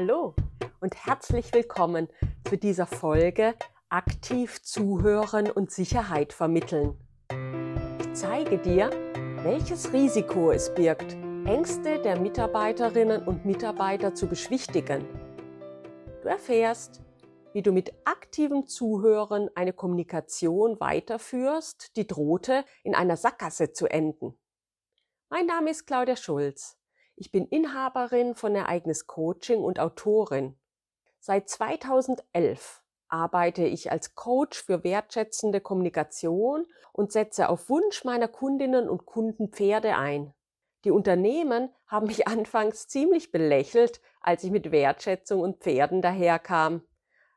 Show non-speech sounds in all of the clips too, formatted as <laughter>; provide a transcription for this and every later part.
Hallo und herzlich willkommen zu dieser Folge Aktiv zuhören und Sicherheit vermitteln. Ich zeige dir, welches Risiko es birgt, Ängste der Mitarbeiterinnen und Mitarbeiter zu beschwichtigen. Du erfährst, wie du mit aktivem Zuhören eine Kommunikation weiterführst, die drohte, in einer Sackgasse zu enden. Mein Name ist Claudia Schulz. Ich bin Inhaberin von Ereignis Coaching und Autorin. Seit 2011 arbeite ich als Coach für wertschätzende Kommunikation und setze auf Wunsch meiner Kundinnen und Kunden Pferde ein. Die Unternehmen haben mich <laughs> anfangs ziemlich belächelt, als ich mit Wertschätzung und Pferden daherkam.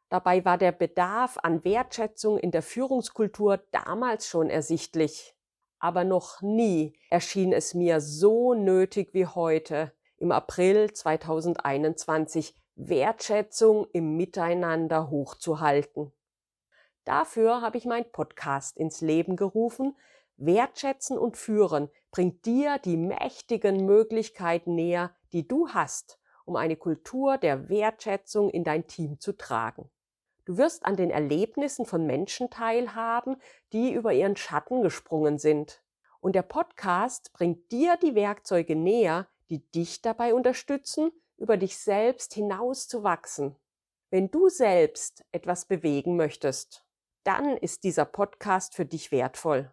Dabei war der Bedarf an Wertschätzung in der Führungskultur damals schon ersichtlich aber noch nie erschien es mir so nötig wie heute, im April 2021 Wertschätzung im Miteinander hochzuhalten. Dafür habe ich mein Podcast ins Leben gerufen. Wertschätzen und führen bringt dir die mächtigen Möglichkeiten näher, die du hast, um eine Kultur der Wertschätzung in dein Team zu tragen. Du wirst an den Erlebnissen von Menschen teilhaben, die über ihren Schatten gesprungen sind. Und der Podcast bringt dir die Werkzeuge näher, die dich dabei unterstützen, über dich selbst hinauszuwachsen. Wenn du selbst etwas bewegen möchtest, dann ist dieser Podcast für dich wertvoll.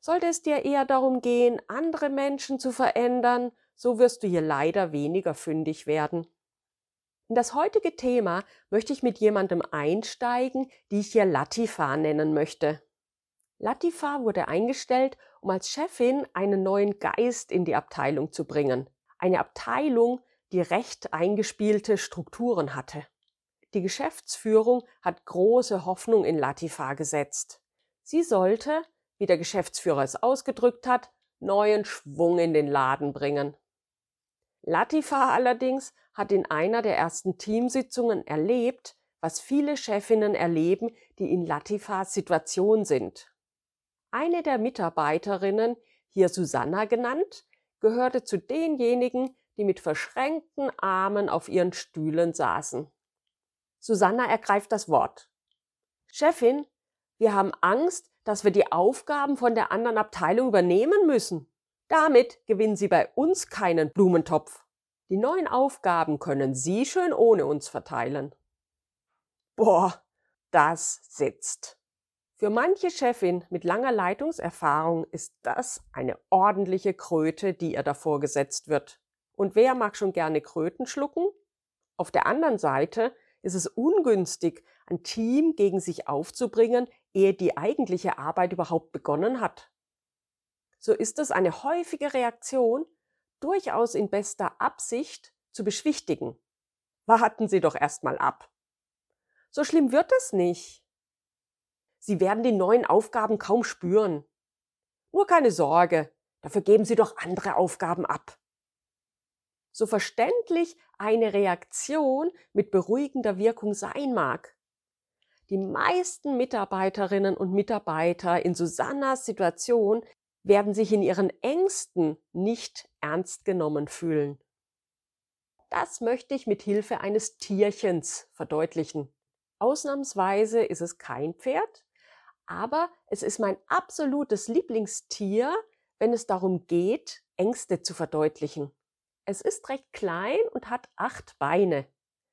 Sollte es dir eher darum gehen, andere Menschen zu verändern, so wirst du hier leider weniger fündig werden. In das heutige Thema möchte ich mit jemandem einsteigen, die ich hier Latifa nennen möchte. Latifa wurde eingestellt, um als Chefin einen neuen Geist in die Abteilung zu bringen. Eine Abteilung, die recht eingespielte Strukturen hatte. Die Geschäftsführung hat große Hoffnung in Latifa gesetzt. Sie sollte, wie der Geschäftsführer es ausgedrückt hat, neuen Schwung in den Laden bringen. Latifa allerdings hat in einer der ersten Teamsitzungen erlebt, was viele Chefinnen erleben, die in Latifas Situation sind. Eine der Mitarbeiterinnen, hier Susanna genannt, gehörte zu denjenigen, die mit verschränkten Armen auf ihren Stühlen saßen. Susanna ergreift das Wort. Chefin, wir haben Angst, dass wir die Aufgaben von der anderen Abteilung übernehmen müssen. Damit gewinnen Sie bei uns keinen Blumentopf. Die neuen Aufgaben können Sie schön ohne uns verteilen. Boah, das sitzt. Für manche Chefin mit langer Leitungserfahrung ist das eine ordentliche Kröte, die ihr davor gesetzt wird. Und wer mag schon gerne Kröten schlucken? Auf der anderen Seite ist es ungünstig, ein Team gegen sich aufzubringen, ehe die eigentliche Arbeit überhaupt begonnen hat so ist es eine häufige Reaktion, durchaus in bester Absicht zu beschwichtigen. Warten Sie doch erstmal ab. So schlimm wird es nicht. Sie werden die neuen Aufgaben kaum spüren. Nur keine Sorge, dafür geben Sie doch andere Aufgaben ab. So verständlich eine Reaktion mit beruhigender Wirkung sein mag. Die meisten Mitarbeiterinnen und Mitarbeiter in Susannas Situation werden sich in ihren Ängsten nicht ernst genommen fühlen. Das möchte ich mit Hilfe eines Tierchens verdeutlichen. Ausnahmsweise ist es kein Pferd, aber es ist mein absolutes Lieblingstier, wenn es darum geht, Ängste zu verdeutlichen. Es ist recht klein und hat acht Beine.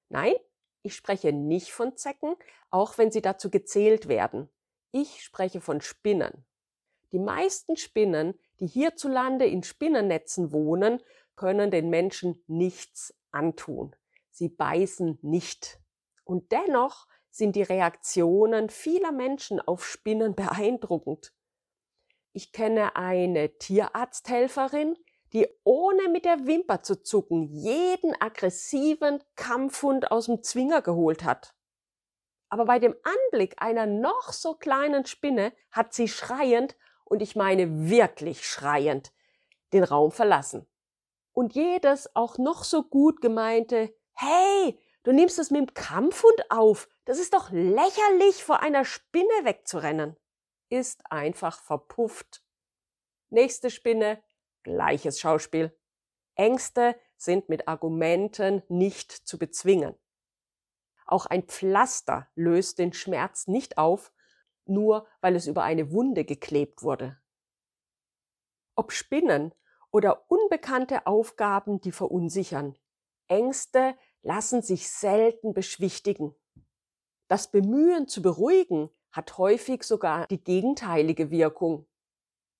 Nein, ich spreche nicht von Zecken, auch wenn sie dazu gezählt werden. Ich spreche von Spinnen. Die meisten Spinnen, die hierzulande in Spinnennetzen wohnen, können den Menschen nichts antun. Sie beißen nicht. Und dennoch sind die Reaktionen vieler Menschen auf Spinnen <laughs> beeindruckend. Ich kenne eine Tierarzthelferin, die ohne mit der Wimper zu zucken jeden aggressiven Kampfhund aus dem Zwinger geholt hat. Aber bei dem Anblick einer noch so kleinen Spinne hat sie schreiend und ich meine wirklich schreiend, den Raum verlassen. Und jedes auch noch so gut gemeinte, hey, du nimmst es mit dem Kampfhund auf, das ist doch lächerlich, vor einer Spinne wegzurennen, ist einfach verpufft. Nächste Spinne, gleiches Schauspiel. Ängste sind mit Argumenten nicht zu bezwingen. Auch ein Pflaster löst den Schmerz nicht auf, nur weil es über eine Wunde geklebt wurde. Ob Spinnen oder unbekannte Aufgaben, die verunsichern. Ängste lassen sich selten beschwichtigen. Das Bemühen zu beruhigen hat häufig sogar die gegenteilige Wirkung.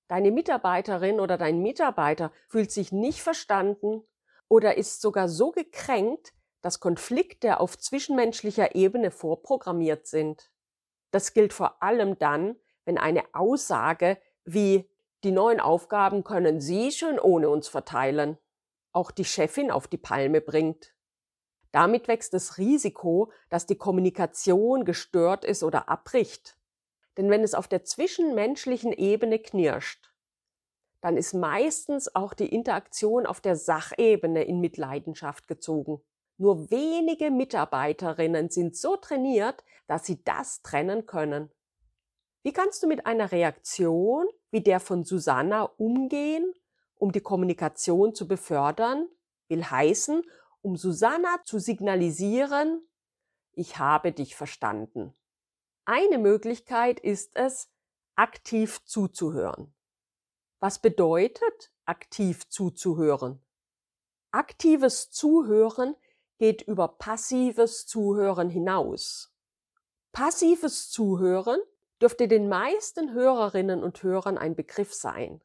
Deine Mitarbeiterin oder dein Mitarbeiter fühlt sich nicht verstanden oder ist sogar so gekränkt, dass Konflikte auf zwischenmenschlicher Ebene vorprogrammiert sind. Das gilt vor allem dann, wenn eine Aussage wie die neuen Aufgaben können Sie schon ohne uns verteilen, auch die Chefin auf die Palme bringt. Damit wächst das Risiko, dass die Kommunikation gestört ist oder abbricht. Denn wenn es auf der zwischenmenschlichen Ebene knirscht, dann ist meistens auch die Interaktion auf der Sachebene in Mitleidenschaft gezogen. Nur wenige Mitarbeiterinnen sind so trainiert, dass sie das trennen können. Wie kannst du mit einer Reaktion wie der von Susanna umgehen, um die Kommunikation zu befördern? Will heißen, um Susanna zu signalisieren, ich habe dich verstanden. Eine Möglichkeit ist es, aktiv zuzuhören. Was bedeutet aktiv zuzuhören? Aktives Zuhören geht über passives Zuhören hinaus. Passives Zuhören dürfte den meisten Hörerinnen und Hörern ein Begriff sein.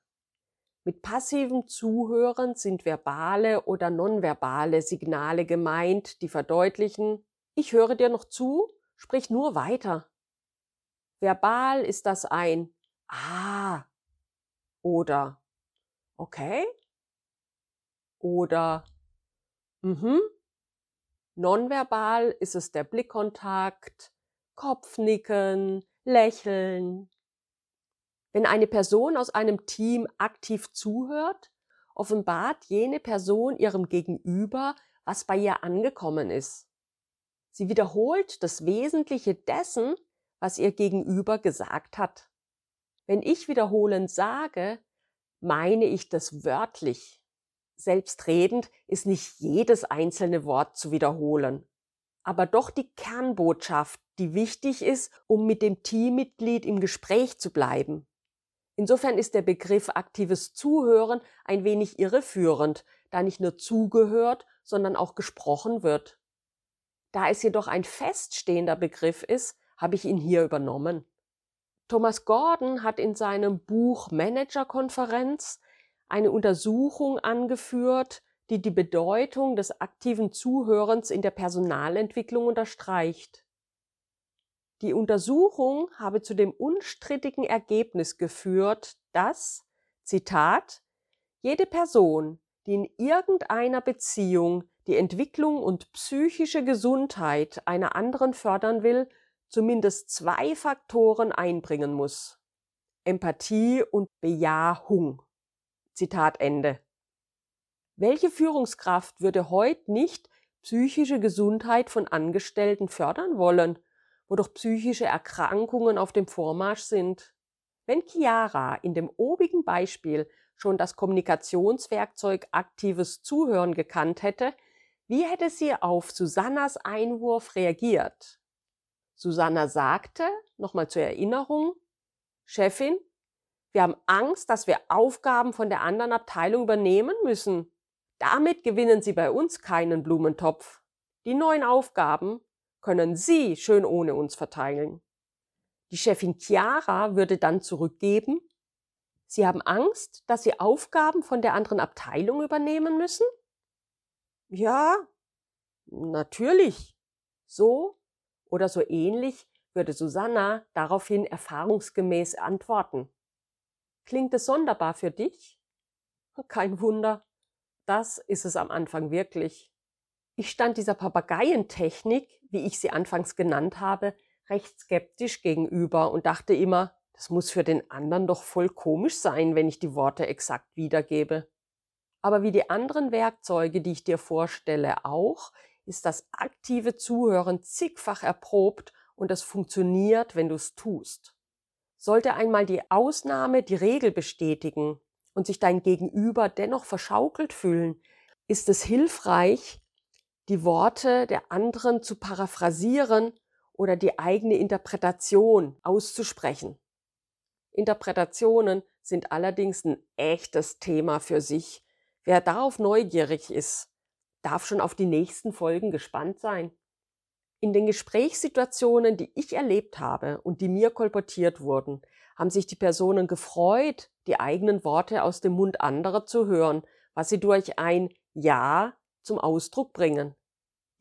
Mit passivem Zuhören sind verbale oder nonverbale Signale gemeint, die verdeutlichen, ich höre dir noch zu, sprich nur weiter. Verbal ist das ein Ah oder Okay oder Mhm Nonverbal ist es der Blickkontakt, Kopfnicken, Lächeln. Wenn eine Person aus einem Team aktiv zuhört, offenbart jene Person ihrem Gegenüber, was bei ihr angekommen ist. Sie wiederholt das Wesentliche dessen, was ihr Gegenüber gesagt hat. Wenn ich wiederholend sage, meine ich das wörtlich selbstredend ist nicht jedes einzelne Wort zu wiederholen, aber doch die Kernbotschaft, die wichtig ist, um mit dem Teammitglied im Gespräch zu bleiben. Insofern ist der Begriff aktives Zuhören ein wenig irreführend, da nicht nur zugehört, sondern auch gesprochen wird. Da es jedoch ein feststehender Begriff ist, habe ich ihn hier übernommen. Thomas Gordon hat in seinem Buch Managerkonferenz eine Untersuchung angeführt, die die Bedeutung des aktiven Zuhörens in der Personalentwicklung unterstreicht. Die Untersuchung habe zu dem unstrittigen Ergebnis geführt, dass, Zitat, jede Person, die in irgendeiner Beziehung die Entwicklung und psychische Gesundheit einer anderen fördern will, zumindest zwei Faktoren einbringen muss. Empathie und Bejahung. Zitat Ende. Welche Führungskraft würde heute nicht psychische Gesundheit von Angestellten fördern wollen, wo doch psychische Erkrankungen auf dem Vormarsch sind? Wenn Chiara in dem obigen Beispiel schon das Kommunikationswerkzeug aktives Zuhören gekannt hätte, wie hätte sie auf Susannas Einwurf reagiert? Susanna sagte, nochmal zur Erinnerung, Chefin, wir haben Angst, dass wir Aufgaben von der anderen Abteilung übernehmen müssen. Damit gewinnen Sie bei uns keinen Blumentopf. Die neuen Aufgaben können Sie schön ohne uns verteilen. Die Chefin Chiara würde dann zurückgeben, Sie haben Angst, dass Sie Aufgaben von der anderen Abteilung übernehmen müssen? Ja, natürlich. So oder so ähnlich würde Susanna daraufhin erfahrungsgemäß antworten. Klingt es sonderbar für dich? Kein Wunder. Das ist es am Anfang wirklich. Ich stand dieser Papageientechnik, wie ich sie anfangs genannt habe, recht skeptisch gegenüber und dachte immer, das muss für den anderen doch voll komisch sein, wenn ich die Worte exakt wiedergebe. Aber wie die anderen Werkzeuge, die ich dir vorstelle, auch, ist das aktive Zuhören zigfach erprobt und es funktioniert, wenn du es tust. Sollte einmal die Ausnahme die Regel bestätigen und sich dein Gegenüber dennoch verschaukelt fühlen, ist es hilfreich, die Worte der anderen zu paraphrasieren oder die eigene Interpretation auszusprechen. Interpretationen sind allerdings ein echtes Thema für sich. Wer darauf neugierig ist, darf schon auf die nächsten Folgen gespannt sein. In den Gesprächssituationen, die ich erlebt habe und die mir kolportiert wurden, haben sich die Personen gefreut, die eigenen Worte aus dem Mund anderer zu hören, was sie durch ein Ja zum Ausdruck bringen.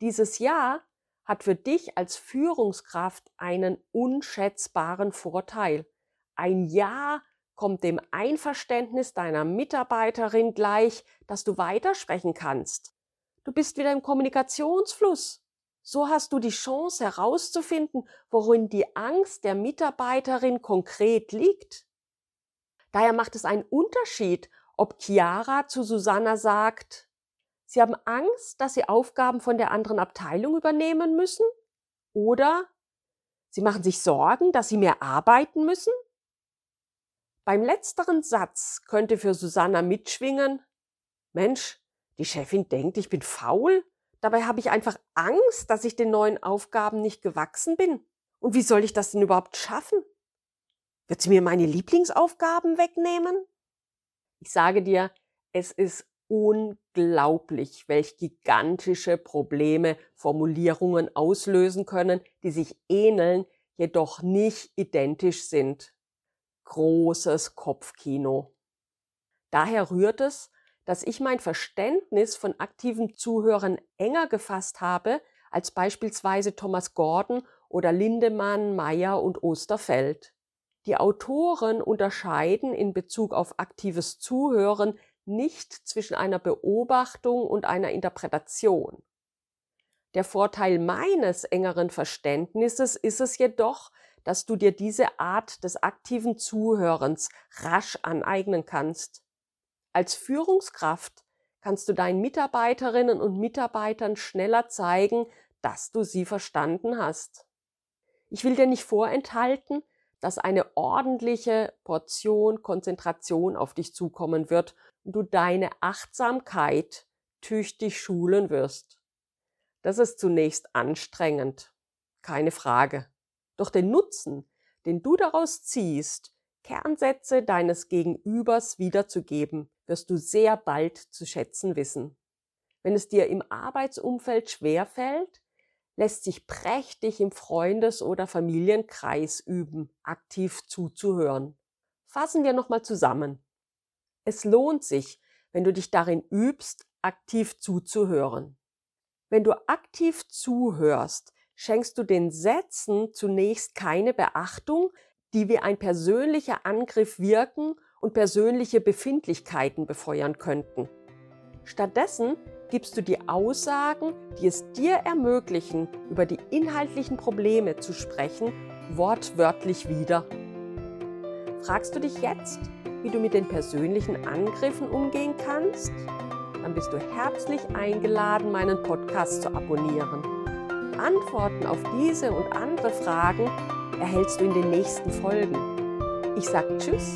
Dieses Ja hat für dich als Führungskraft einen unschätzbaren Vorteil. Ein Ja kommt dem Einverständnis deiner Mitarbeiterin gleich, dass du weitersprechen kannst. Du bist wieder im Kommunikationsfluss. So hast du die Chance herauszufinden, worin die Angst der Mitarbeiterin konkret liegt. Daher macht es einen Unterschied, ob Chiara zu Susanna sagt, Sie haben Angst, dass Sie Aufgaben von der anderen Abteilung übernehmen müssen? Oder Sie machen sich Sorgen, dass Sie mehr arbeiten müssen? Beim letzteren Satz könnte für Susanna mitschwingen, Mensch, die Chefin denkt, ich bin faul, dabei habe ich einfach Angst, dass ich den neuen Aufgaben nicht gewachsen bin. Und wie soll ich das denn überhaupt schaffen? Wird sie mir meine Lieblingsaufgaben wegnehmen? Ich sage dir, es ist unglaublich, welch gigantische Probleme Formulierungen auslösen können, die sich ähneln, jedoch nicht identisch sind großes Kopfkino. Daher rührt es, dass ich mein Verständnis von aktiven Zuhörern enger gefasst habe als beispielsweise Thomas Gordon oder Lindemann, Meyer und Osterfeld. Die Autoren unterscheiden in Bezug auf aktives Zuhören nicht zwischen einer Beobachtung und einer Interpretation. Der Vorteil meines engeren Verständnisses ist es jedoch, dass du dir diese Art des aktiven Zuhörens rasch aneignen kannst. Als Führungskraft kannst du deinen Mitarbeiterinnen und Mitarbeitern schneller zeigen, dass du sie verstanden hast. Ich will dir nicht vorenthalten, dass eine ordentliche Portion Konzentration auf dich zukommen wird und du deine Achtsamkeit tüchtig schulen wirst. Das ist zunächst anstrengend, keine Frage. Doch den Nutzen, den du daraus ziehst, Kernsätze deines Gegenübers wiederzugeben, wirst du sehr bald zu schätzen wissen. Wenn es dir im Arbeitsumfeld schwerfällt, lässt sich prächtig im Freundes- oder Familienkreis üben, aktiv zuzuhören. Fassen wir nochmal zusammen. Es lohnt sich, wenn du dich darin übst, aktiv zuzuhören. Wenn du aktiv zuhörst, schenkst du den Sätzen zunächst keine Beachtung, die wie ein persönlicher Angriff wirken und persönliche Befindlichkeiten befeuern könnten. Stattdessen gibst du die Aussagen, die es dir ermöglichen, über die inhaltlichen Probleme zu sprechen, wortwörtlich wieder. Fragst du dich jetzt, wie du mit den persönlichen Angriffen umgehen kannst? Dann bist du herzlich eingeladen, meinen Podcast zu abonnieren. Antworten auf diese und andere Fragen erhältst du in den nächsten Folgen. Ich sage Tschüss,